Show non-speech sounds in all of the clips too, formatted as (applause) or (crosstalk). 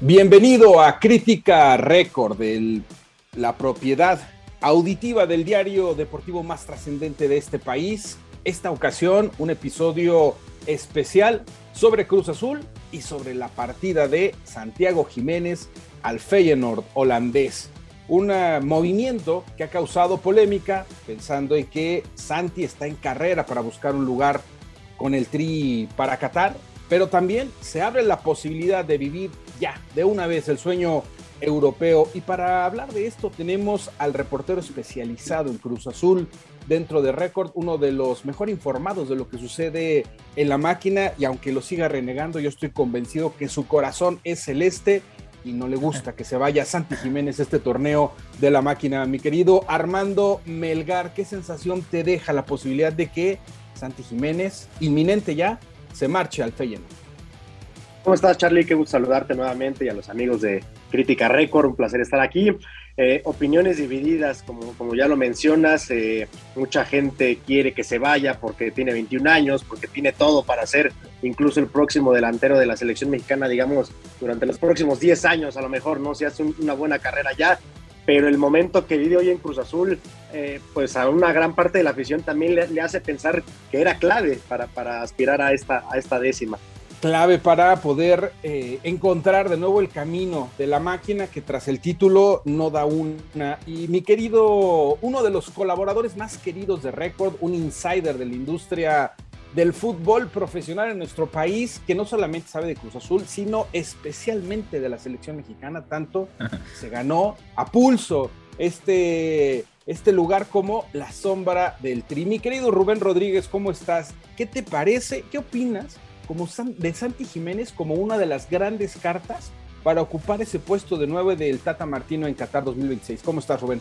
Bienvenido a Crítica Récord, la propiedad auditiva del diario deportivo más trascendente de este país. Esta ocasión, un episodio especial sobre Cruz Azul y sobre la partida de Santiago Jiménez al Feyenoord holandés. Un movimiento que ha causado polémica, pensando en que Santi está en carrera para buscar un lugar con el Tri para Qatar, pero también se abre la posibilidad de vivir ya de una vez el sueño europeo. Y para hablar de esto tenemos al reportero especializado en Cruz Azul dentro de Record, uno de los mejor informados de lo que sucede en la máquina y aunque lo siga renegando, yo estoy convencido que su corazón es celeste y no le gusta que se vaya Santi Jiménez este torneo de la máquina. Mi querido Armando Melgar, ¿qué sensación te deja la posibilidad de que Santi Jiménez, inminente ya, se marche al Feyenoord? ¿Cómo estás, Charlie? Qué gusto saludarte nuevamente y a los amigos de Crítica Record. Un placer estar aquí. Eh, opiniones divididas, como, como ya lo mencionas. Eh, mucha gente quiere que se vaya porque tiene 21 años, porque tiene todo para ser incluso el próximo delantero de la selección mexicana, digamos, durante los próximos 10 años, a lo mejor, ¿no? Si hace una buena carrera ya. Pero el momento que vive hoy en Cruz Azul, eh, pues a una gran parte de la afición también le, le, hace pensar que era clave para, para aspirar a esta, a esta décima clave para poder eh, encontrar de nuevo el camino de la máquina que tras el título no da una. Y mi querido, uno de los colaboradores más queridos de Record, un insider de la industria del fútbol profesional en nuestro país, que no solamente sabe de Cruz Azul, sino especialmente de la selección mexicana, tanto (laughs) se ganó a pulso este, este lugar como la sombra del tri. Mi querido Rubén Rodríguez, ¿cómo estás? ¿Qué te parece? ¿Qué opinas como de Santi Jiménez como una de las grandes cartas para ocupar ese puesto de nueve del Tata Martino en Qatar 2026. ¿Cómo estás, Rubén?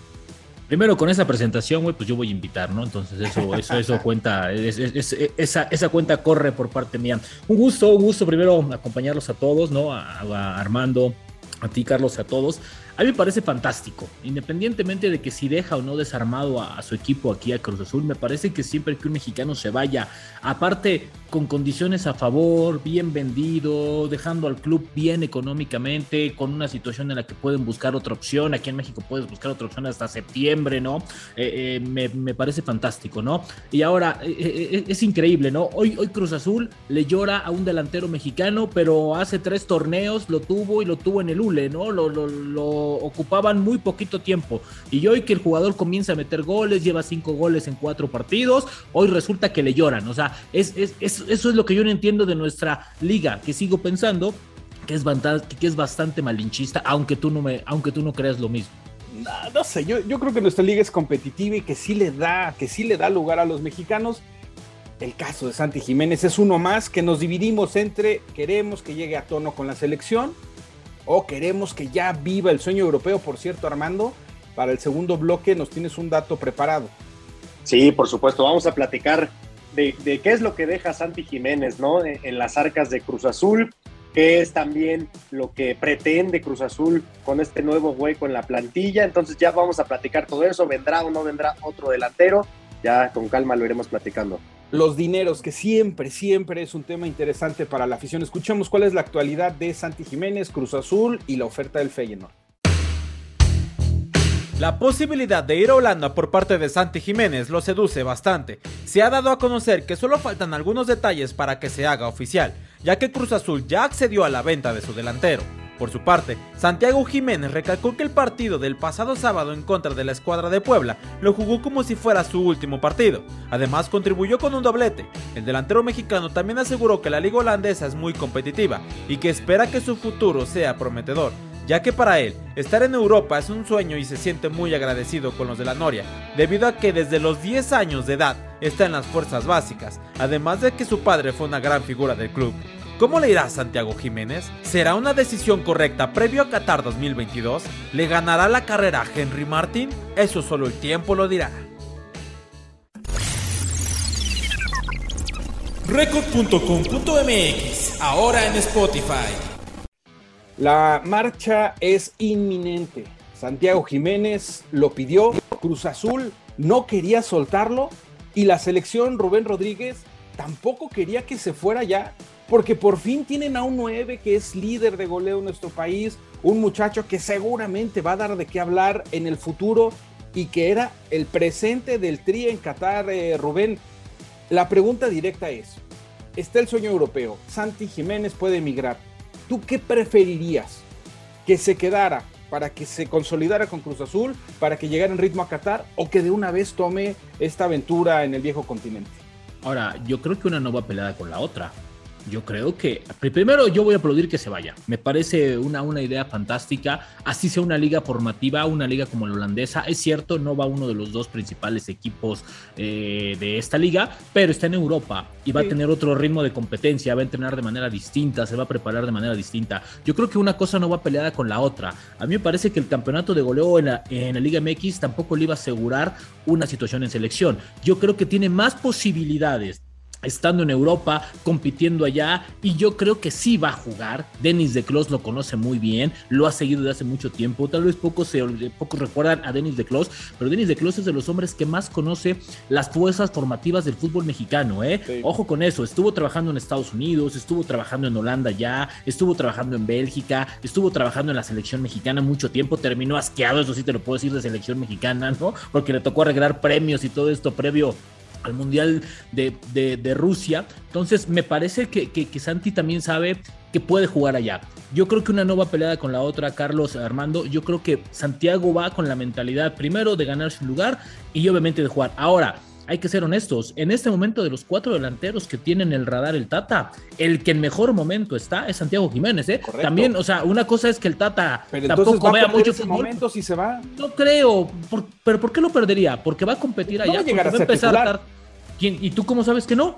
Primero, con esa presentación, güey, pues yo voy a invitar, ¿no? Entonces, eso, (laughs) eso, eso cuenta, esa, esa cuenta corre por parte mía. Un gusto, un gusto primero acompañarlos a todos, ¿no? a Armando, a ti, Carlos, a todos. A mí me parece fantástico, independientemente de que si deja o no desarmado a, su equipo aquí a Cruz Azul, me parece que siempre que un mexicano se vaya, aparte con condiciones a favor, bien vendido, dejando al club bien económicamente, con una situación en la que pueden buscar otra opción, aquí en México puedes buscar otra opción hasta septiembre, ¿no? Eh, eh, me, parece fantástico, ¿no? Y ahora, eh, es increíble, ¿no? Hoy, hoy Cruz Azul le llora a un delantero mexicano, pero hace tres torneos lo tuvo y lo tuvo en el ULE, ¿no? lo, lo ocupaban muy poquito tiempo. Y hoy que el jugador comienza a meter goles, lleva cinco goles en cuatro partidos, hoy resulta que le lloran. O sea, es, eso es lo que yo no entiendo de nuestra liga, que sigo pensando que es, que es bastante malinchista, aunque tú no, me, aunque tú no creas lo mismo. No, sé, yo, yo creo que nuestra liga es competitiva y que sí le da, que sí le da lugar a los mexicanos. El caso de Santi Jiménez es uno más que nos dividimos entre queremos que llegue a tono con la selección o queremos que ya viva el sueño europeo. Por cierto, Armando, para el segundo bloque nos tienes un dato preparado. Sí, por supuesto, vamos a platicar de, qué es lo que deja Santi Jiménez, ¿no? En, las arcas de Cruz Azul, qué es también lo que pretende Cruz Azul con este nuevo hueco en la plantilla. Entonces ya vamos a platicar todo eso, vendrá o no vendrá otro delantero, ya con calma lo iremos platicando los dineros, que siempre, siempre es un tema interesante para la afición. Escuchamos cuál es la actualidad de Santi Jiménez, Cruz Azul y la oferta del Feyenoord. La posibilidad de ir a Holanda por parte de Santi Jiménez lo seduce bastante. Se ha dado a conocer que solo faltan algunos detalles para que se haga oficial, ya que Cruz Azul ya accedió a la venta de su delantero. Por su parte, Santiago Jiménez recalcó que el partido del pasado sábado en contra de la escuadra de Puebla lo jugó como si fuera su último partido. Además, contribuyó con un doblete. El delantero mexicano también aseguró que la liga holandesa es muy competitiva y que espera que su futuro sea prometedor ya que para él estar en Europa es un sueño y se siente muy agradecido con los de la Noria, debido a que desde los 10 años de edad está en las fuerzas básicas, además de que su padre fue una gran figura del club. ¿Cómo le irá Santiago Jiménez? ¿Será una decisión correcta previo a Qatar 2022? ¿Le ganará la carrera a Henry Martin? Eso solo el tiempo lo dirá. Record.com.mx, ahora en Spotify. La marcha es inminente. Santiago Jiménez lo pidió, Cruz Azul no quería soltarlo y la selección Rubén Rodríguez tampoco quería que se fuera ya, porque por fin tienen a un 9 que es líder de goleo en nuestro país, un muchacho que seguramente va a dar de qué hablar en el futuro y que era el presente del Tri en Qatar, eh, Rubén. La pregunta directa es, está el sueño europeo, Santi Jiménez puede emigrar, ¿tú qué preferirías? ¿Que se quedara para que se consolidara con Cruz Azul, para que llegara en ritmo a Qatar o que de una vez tome esta aventura en el viejo continente? Ahora, yo creo que una no va peleada con la otra. Yo creo que primero yo voy a aplaudir que se vaya. Me parece una, una idea fantástica. Así sea una liga formativa, una liga como la holandesa. Es cierto, no va uno de los dos principales equipos eh, de esta liga, pero está en Europa y va a tener otro ritmo de competencia. Va a entrenar de manera distinta, se va a preparar de manera distinta. Yo creo que una cosa no va peleada con la otra. A mí me parece que el campeonato de goleo en la, en la Liga MX tampoco le iba a asegurar una situación en selección. Yo creo que tiene más posibilidades estando en Europa, compitiendo allá, y yo creo que sí va a jugar. Denis de Clos lo conoce muy bien, lo ha seguido desde hace mucho tiempo. Tal vez pocos, se, pocos recuerdan a Denis de Clos, pero Denis de Clos es de los hombres que más conoce las fuerzas formativas del fútbol mexicano. ¿eh? Ojo con eso, estuvo trabajando en Estados Unidos, estuvo trabajando en Holanda ya, estuvo trabajando en Bélgica, estuvo trabajando en la selección mexicana mucho tiempo, terminó asqueado, eso sí te lo puedo decir de selección mexicana, ¿no? Porque le tocó arreglar premios y todo esto previo al Mundial de, Rusia. Entonces me parece que, que, Santi también sabe que puede jugar allá. Yo creo que una nueva peleada con la otra, Carlos Armando. Yo creo que Santiago va con la mentalidad primero de ganar su lugar y obviamente de jugar. Ahora, hay que ser honestos, en este momento de los cuatro delanteros que tienen el radar el Tata, el que en mejor momento está es Santiago Jiménez, ¿eh? También, o sea, una cosa es que el Tata tampoco vea mucho fútbol. momento si se va? No creo, pero ¿por qué lo perdería? Porque va a competir allá, va a llegar a, empezar ¿Y tú cómo sabes que no?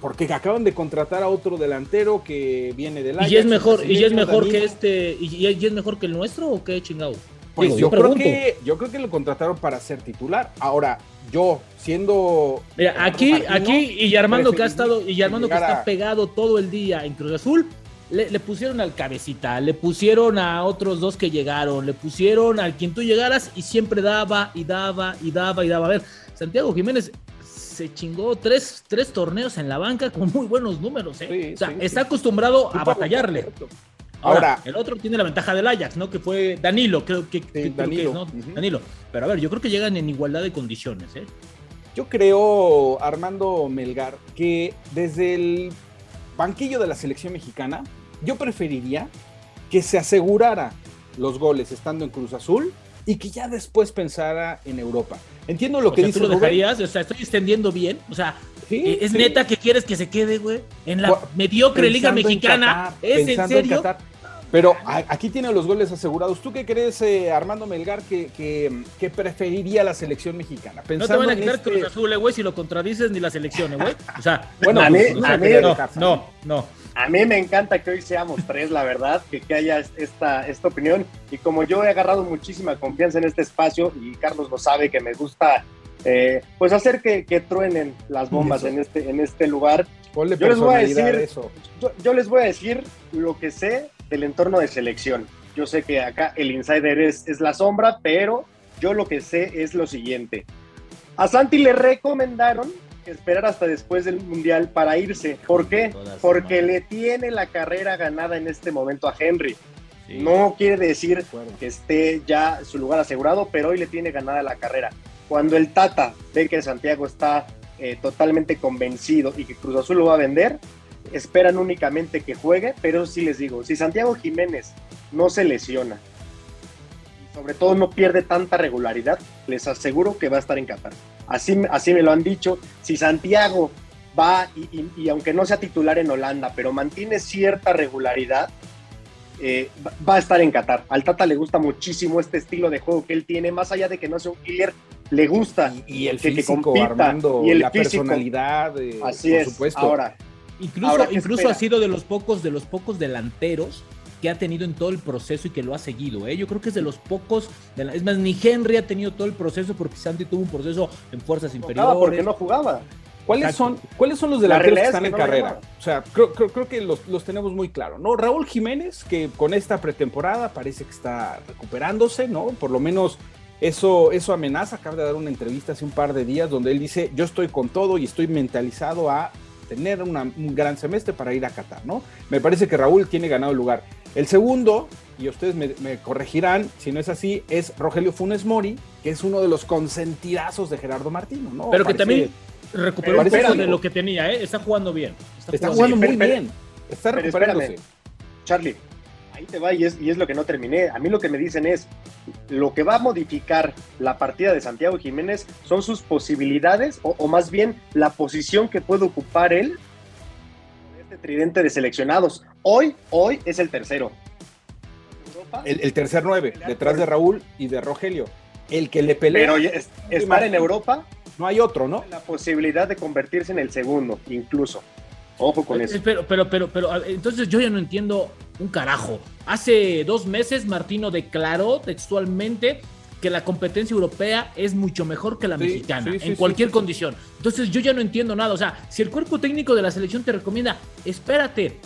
Porque acaban de contratar a otro delantero que viene del Ajax. ¿Y es mejor, y es mejor que este, y, es mejor que el nuestro o qué chingado? Pues yo, creo que, yo creo que lo contrataron para ser titular. Ahora, yo siendo. Mira, aquí, aquí, y Armando que ha estado, y Armando que está pegado todo el día en Cruz Azul, le, le, pusieron al cabecita, le pusieron a otros dos que llegaron, le pusieron al quien tú llegaras y siempre daba y daba y daba y daba. A ver, Santiago Jiménez se chingó tres, tres torneos en la banca con muy buenos números. ¿eh? o sea, está acostumbrado a batallarle. Ahora, el otro tiene la ventaja del Ajax, ¿no? Que fue Danilo, creo que, Danilo. Danilo. Pero a ver, yo creo que llegan en igualdad de condiciones, ¿eh? Yo creo, Armando Melgar, que desde el banquillo de la selección mexicana, yo preferiría que se asegurara los goles estando en Cruz Azul y que ya después pensara en Europa. Entiendo lo que dice. ¿tú lo dejarías? O sea, estoy extendiendo bien. O sea, eh, ¿es neta que quieres que se quede, güey? En la mediocre Liga Mexicana. ¿Es en serio? Pero aquí tiene los goles asegurados. ¿Tú qué crees, eh, Armando Melgar, que, que, preferiría la selección mexicana? no te van a quitar este... Cruz Azul, eh, güey, si lo contradices ni la selección, güey. O sea, (laughs) bueno, a pues, no, no, A mí me encanta que hoy seamos tres, la verdad, que, que haya esta, esta opinión. Y como yo he agarrado muchísima confianza en este espacio, y Carlos lo sabe, que me gusta eh, pues hacer que, que, truenen las bombas en este, en este lugar. yo les voy a decir eso. yo, les voy a decir lo que sé del entorno de selección. Yo sé que acá el insider es, es la sombra, pero yo lo que sé es lo siguiente. A Santi le recomendaron esperar hasta después del Mundial para irse. ¿Por qué? Porque le tiene la carrera ganada en este momento a Henry. No quiere decir que esté ya su lugar asegurado, pero hoy le tiene ganada la carrera. Cuando el Tata ve que Santiago está eh, totalmente convencido y que Cruz Azul lo va a vender, esperan únicamente que juegue, pero sí les digo, si Santiago Jiménez no se lesiona, sobre todo no pierde tanta regularidad, les aseguro que va a estar en Qatar. Así, así me lo han dicho. Si Santiago va y, aunque no sea titular en Holanda, pero mantiene cierta regularidad, eh, va a estar en Qatar. Al Tata le gusta muchísimo este estilo de juego que él tiene, más allá de que no sea un killer, le gusta y, el físico, y el la personalidad, eh, así por es. Supuesto. Ahora, Incluso, incluso ha sido de los pocos, de los pocos delanteros que ha tenido en todo el proceso y que lo ha seguido. ¿eh? Yo creo que es de los pocos, es más, ni Henry ha tenido todo el proceso porque Santi tuvo un proceso en fuerzas inferiores. porque no jugaba. ¿Cuáles son, ¿Cuáles son los delanteros que están en carrera? O sea, creo, creo, que los, los, tenemos muy claro, ¿no? Raúl Jiménez, que con esta pretemporada parece que está recuperándose, ¿no? Por lo menos eso, eso amenaza. Acaba de dar una entrevista hace un par de días donde él dice: Yo estoy con todo y estoy mentalizado a tener un gran semestre para ir a Qatar, ¿no? Me parece que Raúl tiene ganado el lugar. El segundo, y ustedes me, corregirán si no es así, es Rogelio Funes Mori, que es uno de los consentidazos de Gerardo Martino, ¿no? Pero que también recuperó un poco de lo que tenía, ¿eh? Está jugando bien. Está, jugando, muy bien. Está recuperándose. Charlie, ahí te va y es, y es lo que no terminé. A mí lo que me dicen es, lo que va a modificar la partida de Santiago Jiménez son sus posibilidades o, más bien la posición que puede ocupar él en este tridente de seleccionados. Hoy, hoy es el tercero. El, tercer nueve, detrás de Raúl y de Rogelio. El que le pelea. Pero estar en Europa. No hay otro, ¿no? La posibilidad de convertirse en el segundo, incluso. Ojo con eso. Pero, pero, pero, pero, entonces yo ya no entiendo un carajo. Hace dos meses Martino declaró textualmente que la competencia europea es mucho mejor que la mexicana, en cualquier condición. Entonces yo ya no entiendo nada. O sea, si el cuerpo técnico de la selección te recomienda, espérate,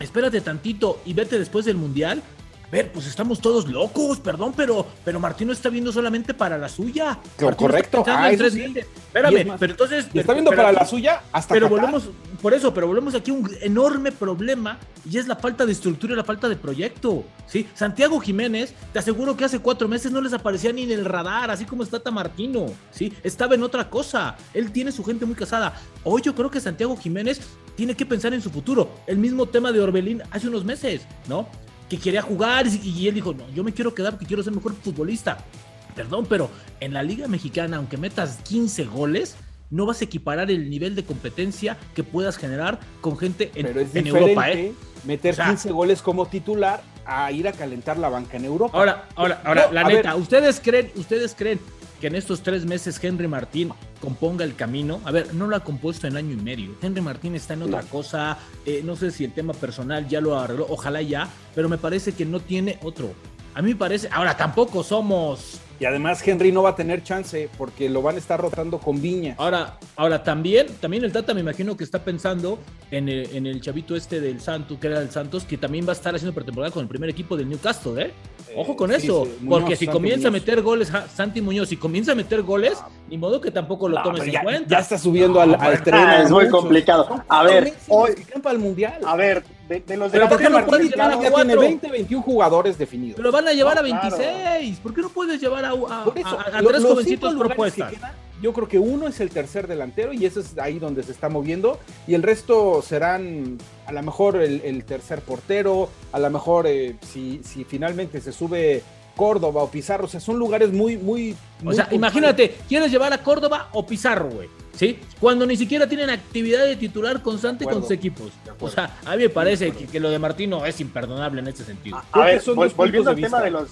espérate tantito y vete después del Mundial, ver, pues estamos todos locos, perdón, pero, pero Martino está viendo solamente para la suya. correcto. Ah, Espérame, pero entonces. está viendo para la suya hasta Pero volvemos, por eso, pero volvemos aquí a un enorme problema y es la falta de estructura y la falta de proyecto. ¿sí? Santiago Jiménez, te aseguro que hace cuatro meses no les aparecía ni en el radar, así como está Martino. ¿sí? Estaba en otra cosa. Él tiene su gente muy casada. Hoy yo creo que Santiago Jiménez tiene que pensar en su futuro. El mismo tema de Orbelín hace unos meses, ¿no? que quería jugar y, él dijo, no, yo me quiero quedar porque quiero ser mejor futbolista. Perdón, pero en la Liga Mexicana, aunque metas 15 goles, no vas a equiparar el nivel de competencia que puedas generar con gente en, Europa. ¿eh? Meter 15 goles como titular a ir a calentar la banca en Europa. Ahora, ahora, ahora, la neta, ¿ustedes creen, ustedes creen que en estos tres meses Henry Martín componga el camino. A ver, no lo ha compuesto en año y medio. Henry Martín está en otra cosa. Eh, no sé si el tema personal ya lo arregló, ojalá ya, pero me parece que no tiene otro. A mí me parece, ahora tampoco somos y además Henry no va a tener chance porque lo van a estar rotando con Viña. Ahora, ahora también, también el Tata me imagino que está pensando en el, chavito este del Santos, que era el Santos, que también va a estar haciendo pretemporada con el primer equipo del Newcastle, ¿eh? Ojo con eso, porque si comienza a meter goles, Santi Muñoz, si comienza a meter goles, ni modo que tampoco lo tomes en cuenta. Ya está subiendo al, al tren. es muy complicado. A ver, hoy. Al mundial. A ver, de, los Pero ¿por qué no puedes llevar a tiene 20, 21 jugadores definidos. Pero van a llevar a 26. ¿Por qué no puedes llevar a, a, tres jovencitos propuestas? yo creo que uno es el tercer delantero y ese es ahí donde se está moviendo. Y el resto serán a lo mejor el, tercer portero, a lo mejor eh, si, si finalmente se sube Córdoba o Pizarro, o sea, son lugares muy, muy... o sea, imagínate, quieres llevar a Córdoba o Pizarro, güey, ¿sí? Cuando ni siquiera tienen actividad de titular constante con sus equipos. O sea, a mí me parece que, lo de Martino es imperdonable en este sentido. A, ver, volviendo al tema de los,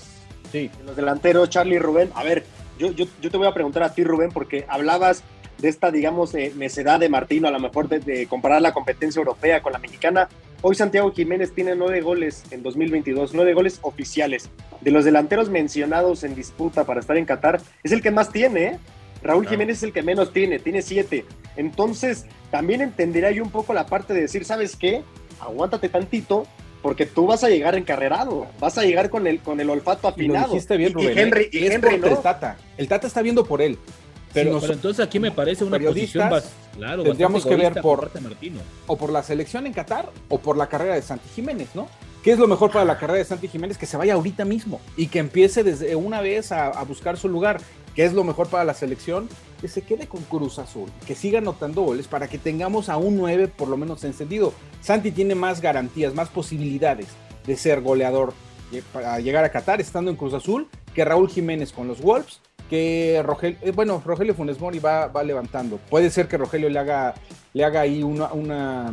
los delanteros, Charlie y Rubén, a ver, yo, yo, yo te voy a preguntar a ti, Rubén, porque hablabas de esta, digamos, eh, necedad de Martino, a lo mejor de, comparar la competencia europea con la mexicana. Hoy Santiago Jiménez tiene nueve goles en 2022, nueve goles oficiales. De los delanteros mencionados en disputa para estar en Qatar, es el que más tiene. ¿eh? Raúl Jiménez es el que menos tiene, tiene siete. Entonces, también entendería yo un poco la parte de decir, ¿sabes qué? Aguántate tantito, porque tú vas a llegar encarrerado, vas a llegar con el, con el olfato afinado. Y, bien, Rubén, Henry, ¿eh? y Henry no. el Tata. El Tata está viendo por él. Pero, entonces aquí me parece una posición claro, tendríamos que ver por o por la selección en Qatar o por la carrera de Santi Jiménez, ¿no? ¿Qué es lo mejor para la carrera de Santi Jiménez? Que se vaya ahorita mismo y que empiece desde una vez a, buscar su lugar. ¿Qué es lo mejor para la selección? Que se quede con Cruz Azul, que siga anotando goles para que tengamos a un 9 por lo menos encendido. Santi tiene más garantías, más posibilidades de ser goleador para llegar a Qatar estando en Cruz Azul que Raúl Jiménez con los Wolves que Rogelio, eh, bueno, Rogelio Funes Mori va, va, levantando. Puede ser que Rogelio le haga, le haga ahí una, una,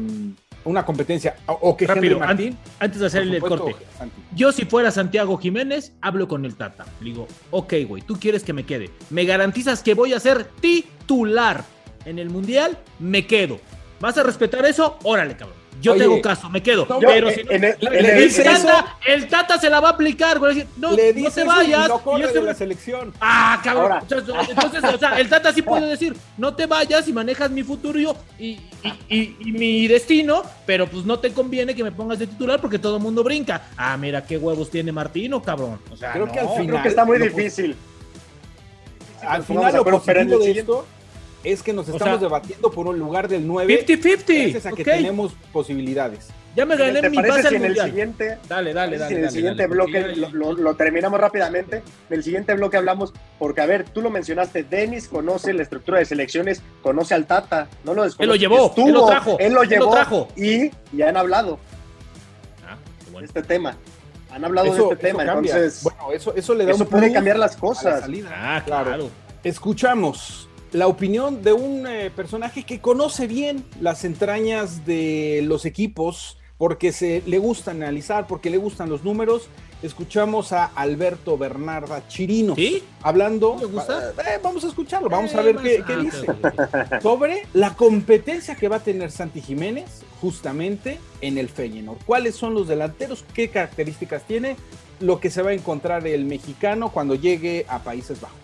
una competencia. O que Rápido, Martín, antes de hacer el corte. Yo si fuera Santiago Jiménez, hablo con el Tata. Le digo, ok, güey, tú quieres que me quede. ¿Me garantizas que voy a ser titular en el Mundial? Me quedo. ¿Vas a respetar eso? Órale, cabrón yo Oye, te hago caso, me quedo. no, pero en- si no- en el- el, en el- dice eso- tata, el Tata se la va a aplicar, güey. No, le no te vayas. no y corre de la selección. Ah, cabrón. Ahora. Entonces, o sea, el Tata sí puede decir, no te vayas y manejas mi futuro y, y, y- y mi destino, pero pues no te conviene que me pongas de titular porque todo el mundo brinca. Ah, mira qué huevos tiene Martino, cabrón. O sea, Creo no. que al final- Creo que está muy difícil. Al final lo acuerdo, pero en positivo el de siguiente- esto es que nos O estamos sea, debatiendo por un lugar del 9 50-50. gracias a que tenemos posibilidades. Ya me gané ¿Te mi pase si al en el siguiente Dale, dale, si dale. en el dale, siguiente dale, bloque lo, lo- lo terminamos rápidamente. En el siguiente bloque hablamos, porque a ver, tú lo mencionaste, Denis conoce la estructura de selecciones, conoce al Tata, no lo desconoce. Él lo llevó, estuvo, él lo trajo, él lo él lo llevó trajo. y ya han hablado Ah, qué de bueno. este tema. Han hablado Eso, de este tema, cambia. entonces bueno, eso, eso le da eso un puede cambiar las la cosas. Ah, claro. Escuchamos la opinión de un eh, personaje que conoce bien las entrañas de los equipos porque se le gusta analizar, porque le gustan los números. Escuchamos a Alberto Bernarda Chirino ¿Sí? hablando. ¿Le gusta? Eh, vamos a escucharlo, vamos Eh, a ver más- qué, dice sobre la competencia que va a tener Santi Jiménez justamente en el Feyenoord. ¿Cuáles son los delanteros? ¿Qué características tiene? Lo que se va a encontrar el mexicano cuando llegue a Países Bajos.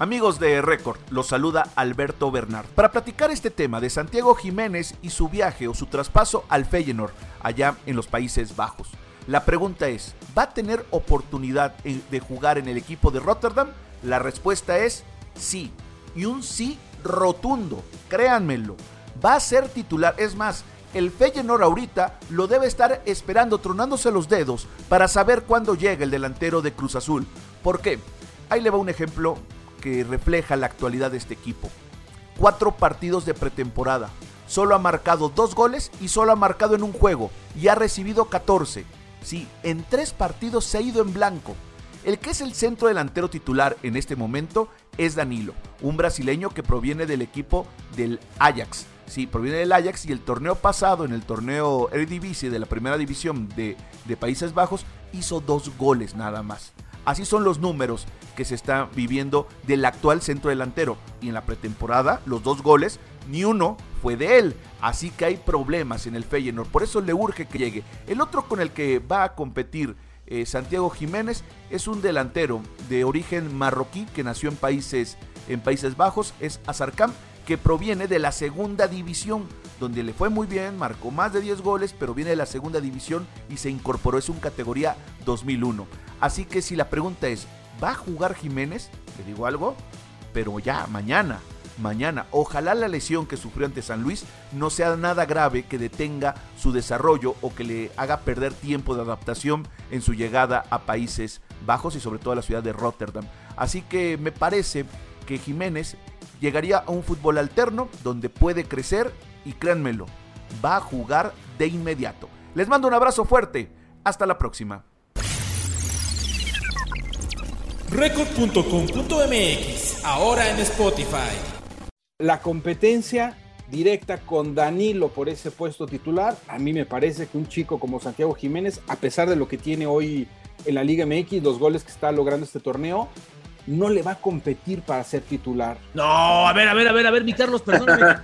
Amigos de Record, los saluda Alberto Bernard para platicar este tema de Santiago Jiménez y su viaje o su traspaso al Feyenoord allá en los Países Bajos. La pregunta es, ¿va a tener oportunidad de jugar en el equipo de Rotterdam? La respuesta es sí, y un sí rotundo, créanmelo. Va a ser titular, es más, el Feyenoord ahorita lo debe estar esperando tronándose los dedos para saber cuándo llega el delantero de Cruz Azul. ¿Por qué? Ahí le va un ejemplo que refleja la actualidad de este equipo. Cuatro partidos de pretemporada. Solo ha marcado dos goles y solo ha marcado en un juego y ha recibido 14. Sí, en tres partidos se ha ido en blanco. El que es el centro delantero titular en este momento es Danilo, un brasileño que proviene del equipo del Ajax. Sí, proviene del Ajax y el torneo pasado, en el torneo Eredivisie de la primera división de, de Países Bajos, hizo dos goles nada más. Así son los números que se está viviendo del actual centro delantero. Y en la pretemporada, los dos goles, ni uno fue de él. Así que hay problemas en el Feyenoord. Por eso le urge que llegue. El otro con el que va a competir eh, Santiago Jiménez es un delantero de origen marroquí que nació en Países, en Países Bajos. Es Azarcam, que proviene de la segunda división, donde le fue muy bien, marcó más de 10 goles, pero viene de la segunda división y se incorporó. Es un categoría 2001. Así que si la pregunta es, ¿va a jugar Jiménez? Le digo algo, pero ya, mañana, mañana. Ojalá la lesión que sufrió ante San Luis no sea nada grave que detenga su desarrollo o que le haga perder tiempo de adaptación en su llegada a Países Bajos y sobre todo a la ciudad de Rotterdam. Así que me parece que Jiménez llegaría a un fútbol alterno donde puede crecer y créanmelo, va a jugar de inmediato. Les mando un abrazo fuerte. Hasta la próxima. Record.com.mx, ahora en Spotify. La competencia directa con Danilo por ese puesto titular, a mí me parece que un chico como Santiago Jiménez, a pesar de lo que tiene hoy en la Liga MX, los goles que está logrando este torneo, no le va a competir para ser titular. No, a ver, a ver, a ver, a ver, mi Carlos, perdóname.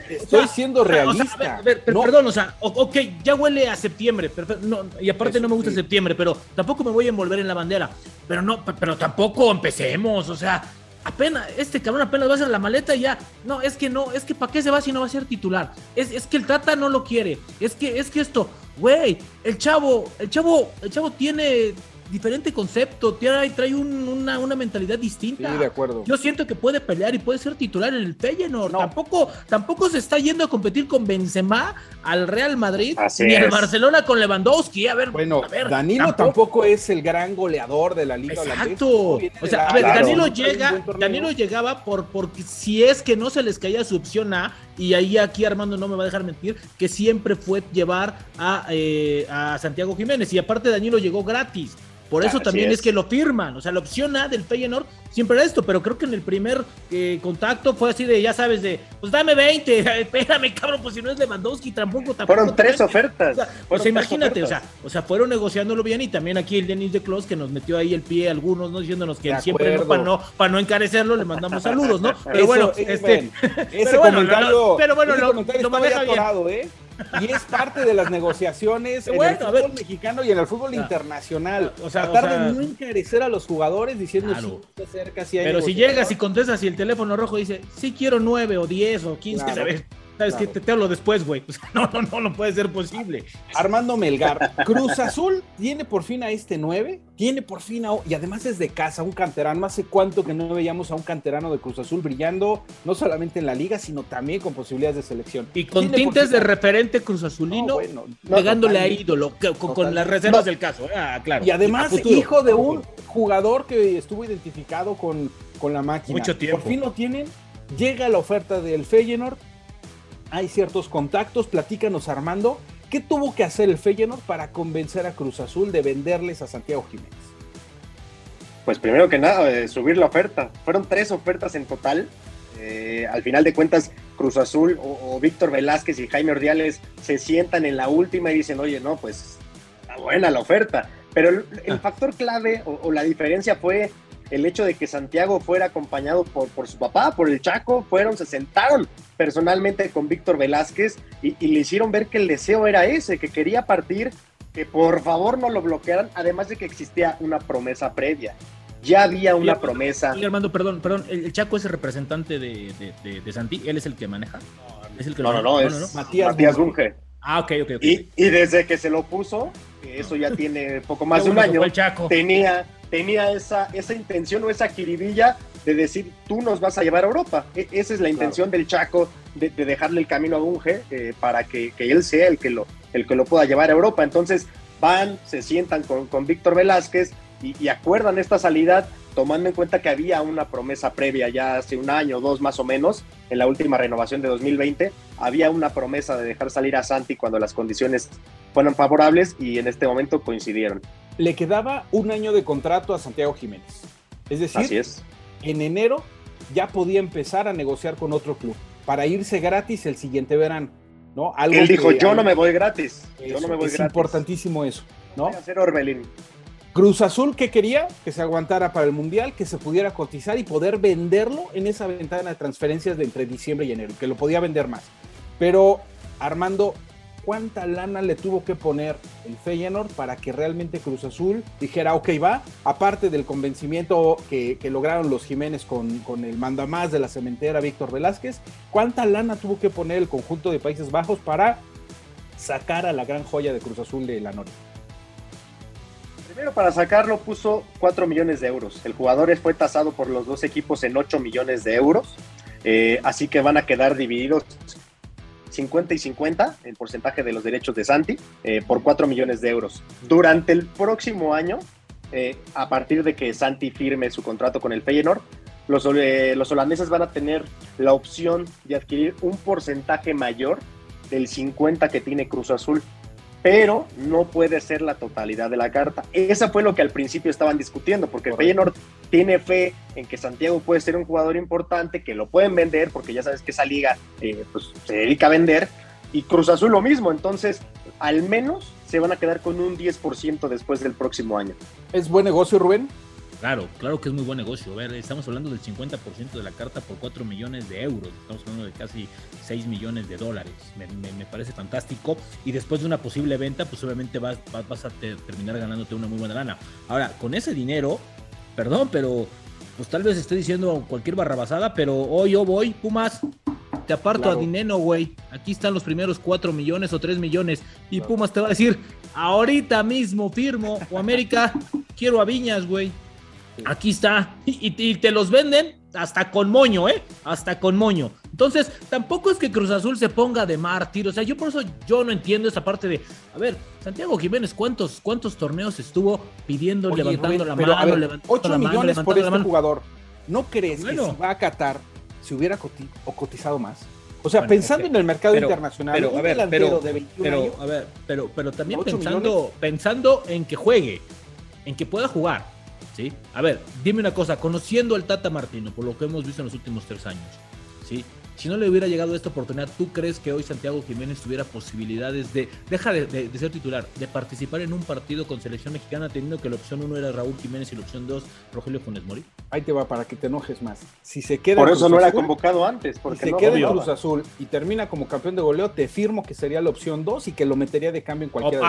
(laughs) Estoy siendo o sea, realista. a ver, a ver, per- No. Perdón, o sea, ok, ya huele a septiembre, perfecto, no, y aparte Eso no me gusta sí. septiembre, pero tampoco me voy a envolver en la bandera. Pero no, pe- pero tampoco empecemos, o sea, apenas, este cabrón apenas va a hacer la maleta y ya. No, es que no, es que ¿para qué se va si no va a ser titular? Es, es que el Tata no lo quiere. Es que, es que esto, güey, el chavo, el chavo, el chavo tiene diferente concepto, trae, trae un- una, una mentalidad Sí, distinta. de acuerdo. Yo siento que puede pelear y puede ser titular en el Feyenoord. No. Tampoco, tampoco se está yendo a competir con Benzema al Real Madrid Así ni al. Barcelona con Lewandowski. A ver, Bueno, a ver, Danilo tampoco. es el gran goleador de la liga. Exacto. O de sea, la- a ver, Claro. Danilo llega. Danilo llegaba por porque si es que no se les caía su opción A, y ahí aquí Armando no me va a dejar mentir, que siempre fue llevar a, eh, a Santiago Jiménez. Y aparte Danilo llegó gratis. Por eso Así también es. es. que lo firman. O sea, la opción A del Feyenoord siempre era esto, pero creo que en el primer eh, contacto fue así de, ya sabes, de, pues dame 20, (laughs) espérame, cabrón, pues si no es Lewandowski, tampoco, tampoco. Fueron tres ofertas. O sea, tres imagínate, o sea, o sea, fueron negociándolo bien y también aquí el Denis de Clos que nos metió ahí el pie algunos, ¿no? Diciéndonos que él siempre no, para no, para no encarecerlo, le mandamos saludos, ¿no? (laughs) Pero Eso, bueno, este, ese (laughs) pero bueno, comentario, lo- pero bueno, ese lo- comentario lo estaba maneja ya bien. atorado, ¿eh? Y es parte de las negociaciones en el a fútbol ver. mexicano y en el fútbol internacional. o sea, Tratar o sea- de no encarecer a los jugadores diciendo Claro. si te acercas, si hay Pero si llegas y contestas y el teléfono rojo dice, sí quiero nueve o diez o quince, Claro. ¿Sabes? ¿Sabes Claro. qué? Te, te hablo después, güey. (laughs) O sea, no, no, no, no puede ser posible. Armando Melgar. Cruz Azul tiene por fin a este 9, tiene por fin a, y además es de casa, un canterano. Hace cuánto que no veíamos a un canterano de Cruz Azul brillando, no solamente en la liga, sino también con posibilidades de selección. Y con tintes de referente Cruz No, Azulino, bueno, no, pegándole a ídolo, que- con, las reservas No. del caso. ¿eh? Ah, claro. Y además, futuro. hijo de un jugador que estuvo identificado con, con la máquina. Mucho tiempo. Por fin lo tienen. Llega la oferta del Feyenoord. Hay ciertos contactos. Platícanos, Armando. ¿Qué tuvo que hacer el Feyenoord para convencer a Cruz Azul de venderles a Santiago Jiménez? Pues primero que nada, eh, subir la oferta. Fueron tres ofertas en total. Eh, al final de cuentas, Cruz Azul o, o Víctor Velázquez y Jaime Ordiales se sientan en la última y dicen, oye, no, pues está buena la oferta. Pero el, el Ah. factor clave o, o la diferencia fue el hecho de que Santiago fuera acompañado por, por su papá, por el Chaco, fueron, se sentaron personalmente con Víctor Velázquez y, y le hicieron ver que el deseo era ese, que quería partir, que por favor no lo bloquearan, además de que existía una promesa previa. Ya había una Oye, promesa. Armando, perdón, perdón. El, Chaco es el representante de, de, de- de Santi. Él es el que maneja. Es el que No, lo- no, no, es Matías Matías, Bunge. Ah, ok, ok, ok. Y, y desde que se lo puso, que eso ya tiene poco más de un año, fue el Chaco. tenía, tenía esa, esa intención o esa quiribilla de decir, tú nos vas a llevar a Europa. E- esa es la intención del Chaco, de, de dejarle el camino a Bunge eh, para que, que él sea el que, lo, el que lo pueda llevar a Europa. Entonces van, se sientan con, con Víctor Velázquez y, y acuerdan esta salida tomando en cuenta que había una promesa previa ya hace un año o dos más o menos, en la última renovación de 2020, había una promesa de dejar salir a Santi cuando las condiciones fueron favorables y en este momento coincidieron. Le quedaba un año de contrato a Santiago Jiménez. Es decir, Así es. En enero ya podía empezar a negociar con otro club para irse gratis el siguiente verano. ¿no? Algo Él dijo, que- yo no me voy gratis. Yo no me voy es gratis. importantísimo eso. ¿no? Voy a hacer Orbelín. Cruz Azul, que quería? Que se aguantara para el Mundial, que se pudiera cotizar y poder venderlo en esa ventana de transferencias de entre diciembre y enero, que lo podía vender más. Pero, Armando, ¿cuánta lana le tuvo que poner el Feyenoord para que realmente Cruz Azul dijera, ok, va? Aparte del convencimiento que, lograron los Jiménez con, con el mandamás de la cementera Víctor Velázquez, ¿cuánta lana tuvo que poner el conjunto de Países Bajos para sacar a la gran joya de Cruz Azul de la Noria? Primero para sacarlo puso 4 millones de euros. El jugador fue tasado por los dos equipos en 8 millones de euros. Eh, así que van a quedar divididos 50 y 50 en porcentaje de los derechos de Santi eh, por 4 millones de euros. Durante el próximo año, eh, a partir de que Santi firme su contrato con el Feyenoord, los, eh, los holandeses van a tener la opción de adquirir un porcentaje mayor del 50 que tiene Cruz Azul pero no puede ser la totalidad de la carta. Esa fue lo que al principio estaban discutiendo, porque Correcto. Feyenoord tiene fe en que Santiago puede ser un jugador importante, que lo pueden vender, porque ya sabes que esa liga eh, pues, se dedica a vender, y Cruz Azul lo mismo, entonces al menos se van a quedar con un 10% después del próximo año. ¿Es buen negocio, Rubén? Claro, claro que es muy buen negocio. A ver, estamos hablando del 50% de la carta por 4 millones de euros. Estamos hablando de casi 6 millones de dólares. Me, me- me parece fantástico. Y después de una posible venta, pues obviamente vas, vas, vas a te- terminar ganándote una muy buena lana. Ahora, con ese dinero, perdón, pero pues tal vez estoy diciendo cualquier barrabasada, pero hoy yo voy, Pumas. Te aparto Claro. a dinero, güey. Aquí están los primeros 4 millones o 3 millones. Y Pumas te va a decir, ahorita mismo firmo. O América, (laughs) quiero a Viñas, güey. Aquí está. Y, y- y te los venden hasta con moño, ¿eh? Hasta con moño. Entonces, tampoco es que Cruz Azul se ponga de mártir. O sea, yo por eso yo no entiendo esa parte de. A ver, Santiago Jiménez, ¿cuántos, cuántos torneos estuvo pidiendo, Oye, levantando Rubén, la mano, ver, levantando 8 la mano, millones por este mano? jugador. ¿No crees Bueno. que si va a Qatar se hubiera coti- o cotizado más? O sea, Bueno, pensando es que- en el mercado pero- internacional, pero, un a ver, delantero pero- de 21 Pero, años, a ver, pero, pero también 8 pensando, millones. pensando en que juegue, en que pueda jugar, ¿sí? A ver, dime una cosa, conociendo al Tata Martino, por lo que hemos visto en los últimos tres años, ¿sí? Si no le hubiera llegado esta oportunidad, ¿tú crees que hoy Santiago Jiménez tuviera posibilidades de, deja de, de, ser titular, de participar en un partido con selección mexicana teniendo que la opción 1 era Raúl Jiménez y la opción 2 Rogelio Funes Mori? Ahí te va para que te enojes más. Si se queda Por eso no era convocado antes, porque si se queda en Cruz Azul y termina como campeón de goleo, te firmo que sería la opción 2 y que lo metería de cambio en partidos.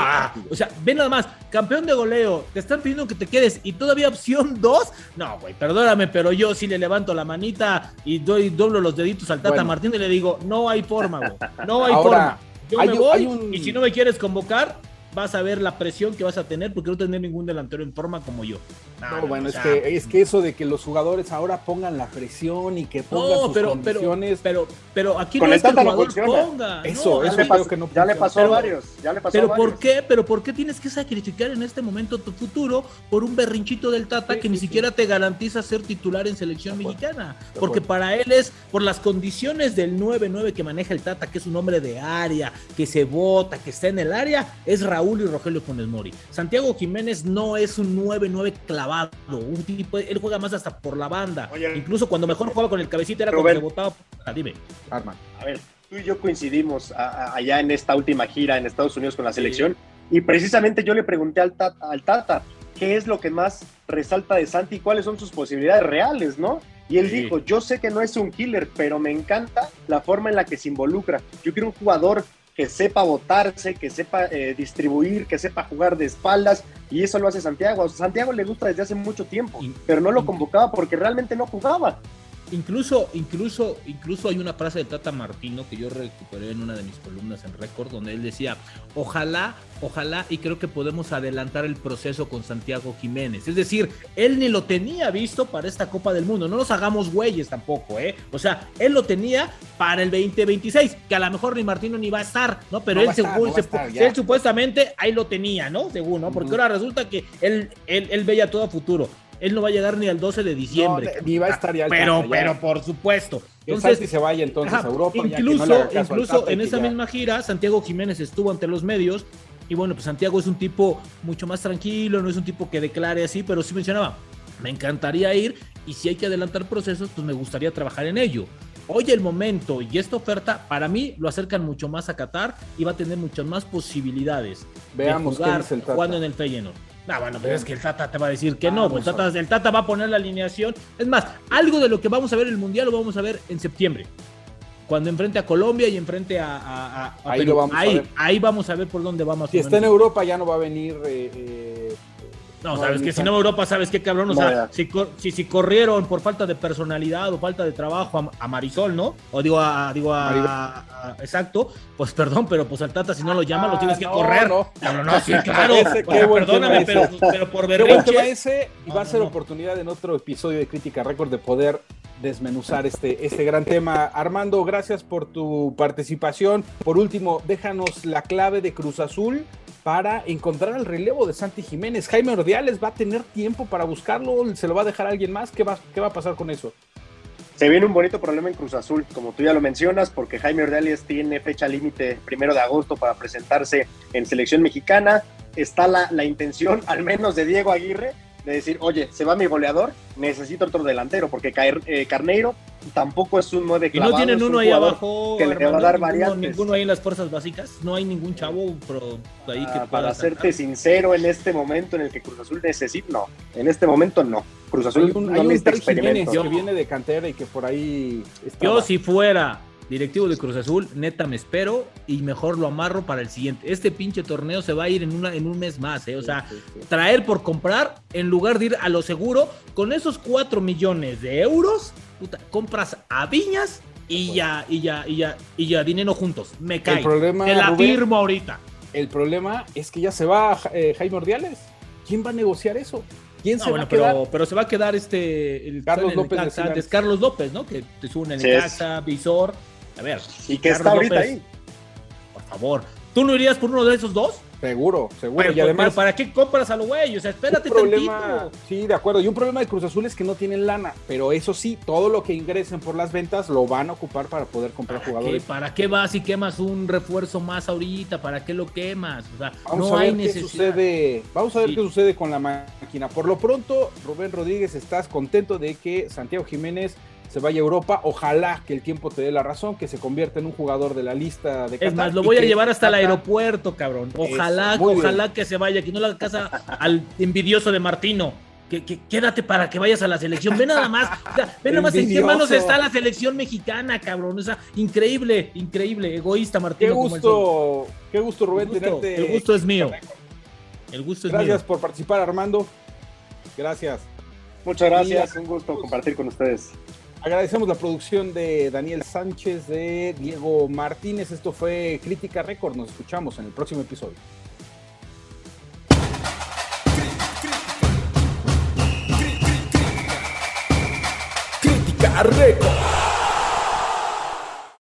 O sea, ven nada más, campeón de goleo, te están pidiendo que te quedes y todavía opción 2. No, güey, perdóname, pero yo sí le levanto la manita y doy doblo los deditos al Tata Martín y le digo, no hay forma, güey. No hay forma. Yo me voy y si no me quieres convocar, vas a ver la presión que vas a tener porque no tener ningún delantero en forma como yo. No, bueno, es, que, es que eso de que los jugadores ahora pongan la presión y que pongan sus pero, condiciones. Pero, pero, aquí no es que el jugador ponga. Eso, eso creo que no Ya le pasó a varios. Ya le pasó pero a varios. ¿por qué? Pero ¿por qué tienes que sacrificar en este momento tu futuro por un berrinchito del Tata que ni siquiera te garantiza ser titular en selección mexicana? Porque para él es por las condiciones del 9-9 que maneja el Tata, que es un hombre de área, que se vota, que está en el área, es Raúl y Rogelio Funes Mori. Santiago Jiménez no es un 9-9 clavado, un tipo, él juega más hasta por la banda. Incluso cuando mejor jugaba con el cabecito era cuando se votaba. Ah, dime. Arma. A ver, tú y yo coincidimos allá en esta última gira en Estados Unidos con la selección y precisamente yo le pregunté al tata, al tata qué es lo que más resalta de Santi y cuáles son sus posibilidades reales, ¿no? Y él dijo, yo sé que no es un killer, pero me encanta la forma en la que se involucra. Yo quiero un jugador que sepa votarse, que sepa eh, distribuir, que sepa jugar de espaldas, y eso lo hace Santiago. Santiago le gusta desde hace mucho tiempo, pero no lo convocaba porque realmente no jugaba. Incluso, incluso, incluso hay una frase de Tata Martino que yo recuperé en una de mis columnas en Récord, donde él decía, ojalá, ojalá, y creo que podemos adelantar el proceso con Santiago Jiménez. Es decir, él ni lo tenía visto para esta Copa del Mundo. No nos hagamos güeyes tampoco, ¿eh? O sea, él lo tenía para el 2026, que a lo mejor ni Martino ni va a estar, ¿no? Pero él, él supuestamente ahí lo tenía, ¿no? Según, ¿no? Porque ahora resulta que él, él, él veía todo a futuro él no va a llegar ni al 12 de diciembre. ni va a estar ya Pero, pero por supuesto. Entonces, si se vaya entonces a Europa. Incluso, incluso en esa misma gira, Santiago Jiménez estuvo ante los medios. Y bueno, pues Santiago es un tipo mucho más tranquilo, no es un tipo que declare así, pero sí mencionaba, me encantaría ir y si hay que adelantar procesos, pues me gustaría trabajar en ello. Hoy el momento y esta oferta para mí lo acercan mucho más a Qatar y va a tener muchas más posibilidades Veamos de jugar jugando en el Feyenoord. Ah, bueno, pero es que el Tata te va a decir que no, pues el Tata, el Tata va a poner la alineación. Es más, algo de lo que vamos a ver en el Mundial lo vamos a ver en septiembre. Cuando enfrente a Colombia y enfrente a, ahí, vamos ahí, a ver. ahí vamos a ver por dónde vamos. Si está en Europa ya no va a venir eh, eh no, sabes que si no Europa, sabes qué cabrón, o sea, si, si, corrieron por falta de personalidad o falta de trabajo a, Marisol, ¿no? O digo a, digo a, exacto, pues perdón, pero pues al Tata si no lo llama lo tienes que ah, correr. No, no, no sí, (laughs) claro. perdóname, pero, pero, por ese y va a ser oportunidad en otro episodio de Crítica Récord de poder desmenuzar este, este gran tema. Armando, gracias por tu participación. Por último, déjanos la clave de Cruz Azul para encontrar el relevo de Santi Jiménez. Jaime Ordiales va a tener tiempo para buscarlo, se lo va a dejar a alguien más. ¿Qué va, qué va a pasar con eso? Se viene un bonito problema en Cruz Azul, como tú ya lo mencionas, porque Jaime Ordiales tiene fecha límite primero de agosto para presentarse en selección mexicana. Está la, la intención, (laughs) al menos de Diego Aguirre, de decir, oye, se va mi goleador, necesito otro delantero, porque eh, Carneiro tampoco es un 9 clavado. Y no tienen uno ahí abajo, que le va a dar ninguno, ninguno ahí en las fuerzas básicas, no hay ningún chavo pero ahí que ah, Para serte sincero, en este momento en el que Cruz Azul necesita, no, en este momento no. Cruz Azul hay un, hay que viene de cantera y que por ahí Yo si fuera directivo de Cruz Azul, neta me espero y mejor lo amarro para el siguiente. Este pinche torneo se va a ir en, una, en un mes más, ¿eh? O sea, traer por comprar en lugar de ir a lo seguro, con esos 4 millones de euros, compras a Viñas y ya, y ya, y ya, y ya, dinero juntos. Me cae. El problema, Te la firmo ahorita. El problema es que ya se va eh, Jaime Ordiales. ¿Quién va a negociar eso? ¿Quién se va a quedar? Pero, pero, se va a quedar este el Carlos López. Carlos López, ¿no? Que te suben en el casa, Visor. A ver. ¿Y que está ahorita ahí? Por favor. ¿Tú no irías por uno de esos dos? Seguro, seguro. y además, ¿para qué compras a los güeyes? O sea, espérate problema, Sí, de acuerdo. Y un problema de Cruz Azul es que no tienen lana. Pero eso sí, todo lo que ingresen por las ventas lo van a ocupar para poder comprar jugadores. ¿Para qué vas y quemas un refuerzo más ahorita? ¿Para qué lo quemas? O sea, Vamos no a ver hay qué sucede. Vamos a ver qué sucede con la máquina. Por lo pronto, Rubén Rodríguez, estás contento de que Santiago Jiménez se vaya a Europa. Ojalá que el tiempo te dé la razón, que se convierta en un jugador de la lista de Es más, lo voy a llevar hasta el aeropuerto, cabrón. Ojalá, ojalá que se vaya, que no haga casa al envidioso de Martino. Que, quédate para que vayas a la selección. Ve nada más, ve nada más en qué manos está la selección mexicana, cabrón. O sea, increíble, increíble, egoísta, Martino. Qué gusto, qué gusto, Rubén, el gusto, El gusto es mío. El gusto es Gracias por participar, Armando. Gracias. Muchas gracias, un gusto compartir con ustedes. Agradecemos la producción de Daniel Sánchez, de Diego Martínez. Esto fue Crítica Record. Nos escuchamos en el próximo episodio. Crítica Record.